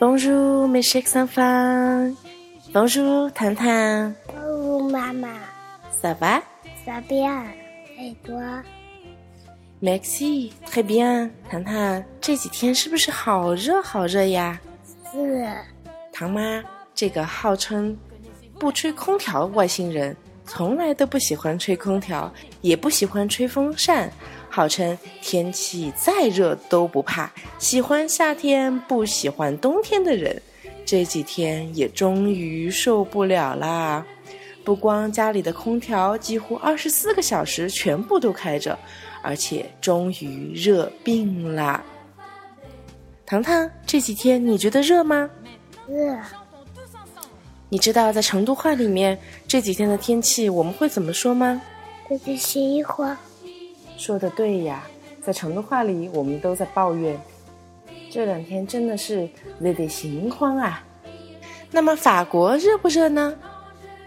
Bonjour, mes chers enfants. Bonjour, 糖糖。Bonjour maman, Ça va? ça bien? Et toi? Merci, très bien. 糖糖，这几天是不是好热好热呀？是唐妈，这个号称不吹空调外星人，从来都不喜欢吹空调，也不喜欢吹风扇，号称天气再热都不怕，喜欢夏天不喜欢冬天的人，这几天也终于受不了啦！不光家里的空调几乎二十四个小时全部都开着，而且终于热病啦！糖糖，这几天你觉得热吗？热你知道在成都话里面这几天的天气我们会怎么说吗？说的对呀，在成都话里我们都在抱怨，这两天真的是热得心慌啊。那么法国热不热呢？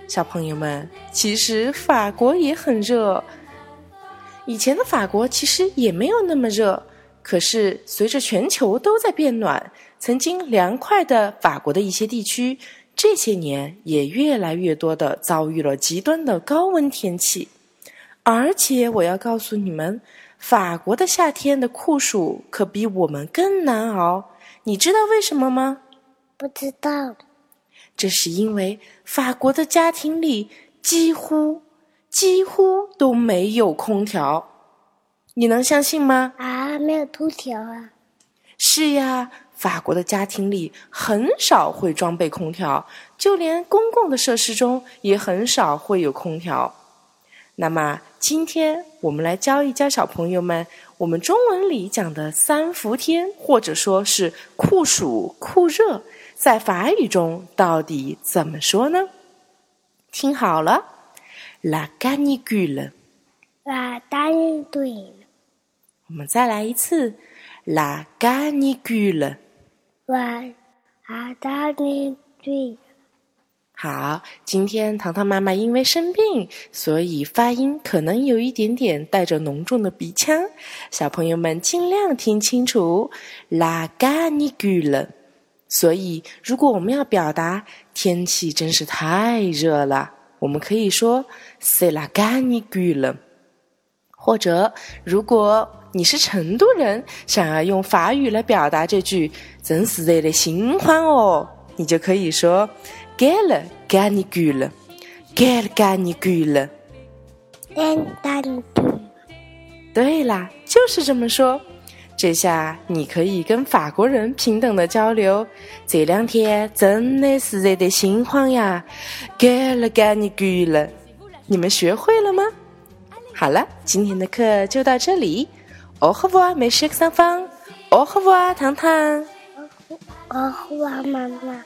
小朋友们，其实法国也很热。以前的法国其实也没有那么热，可是随着全球都在变暖，曾经凉快的法国的一些地区，这些年也越来越多的遭遇了极端的高温天气。而且我要告诉你们，法国的夏天的酷暑可比我们更难熬。你知道为什么吗？不知道这是因为法国的家庭里几乎几乎都没有空调，你能相信吗？啊，没有空调啊，是呀，法国的家庭里很少会装备空调，就连公共的设施中也很少会有空调。那么，今天我们来教一教小朋友们，我们中文里讲的三伏天，或者说是酷暑、酷热，在法语中到底怎么说呢？听好了，la canicule。啊，答应对了，我们再来一次，la canicule。我啊，答应对了，好，今天糖糖妈妈因为生病，所以发音可能有一点点带着浓重的鼻腔，小朋友们尽量听清楚，la canicule。所以，如果我们要表达天气真是太热了，我们可以说 c'est la canicule。或者，如果你是成都人，想要用法语来表达这句“真是热得心慌哦”，你就可以说 “quelle canicule”，“quelle canicule”。嗯，答应对了，对啦，就是这么说。这下你可以跟法国人平等的交流。这两天真的是热得心慌呀，“quelle canicule”。你们学会了吗？好了，今天的课就到这里。哦呵哇，美食三方。哦呵哇，糖糖。哦呵哇，妈妈。